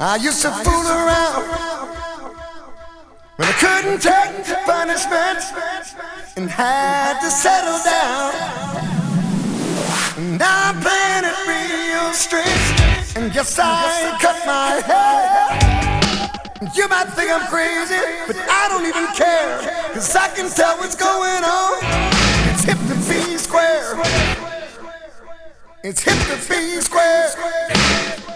I used to fool around when I couldn't take the punishment and had to settle down. Now I'm playing it real straight, and yes, I cut my hair. You might think I'm crazy, but I don't even care, cause I can tell what's going on. It's hip to be square. It's hip to be square.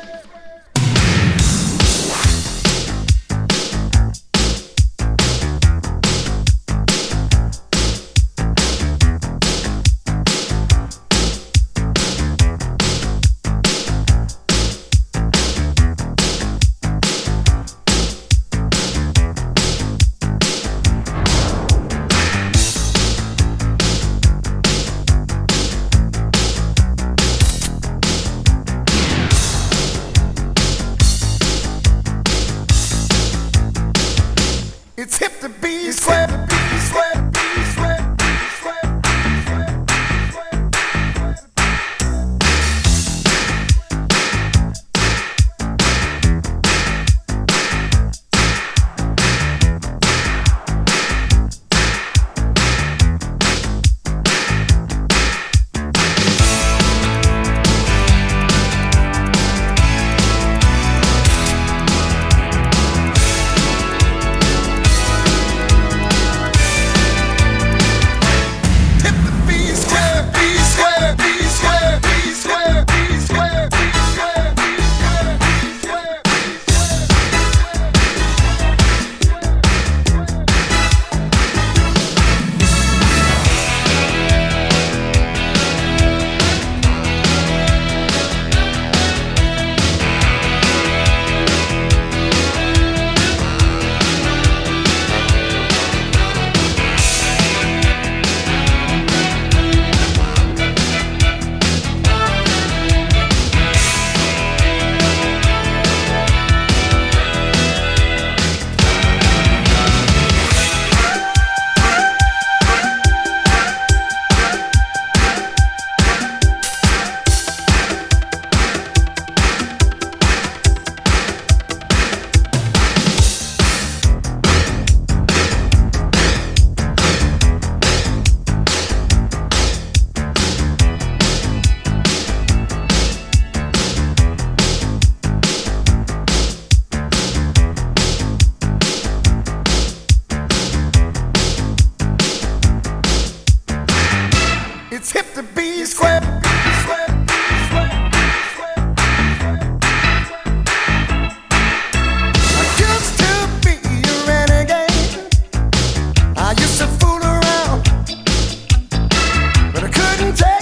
It's hip to be It's hip to be square. I used to fool around, but I couldn't take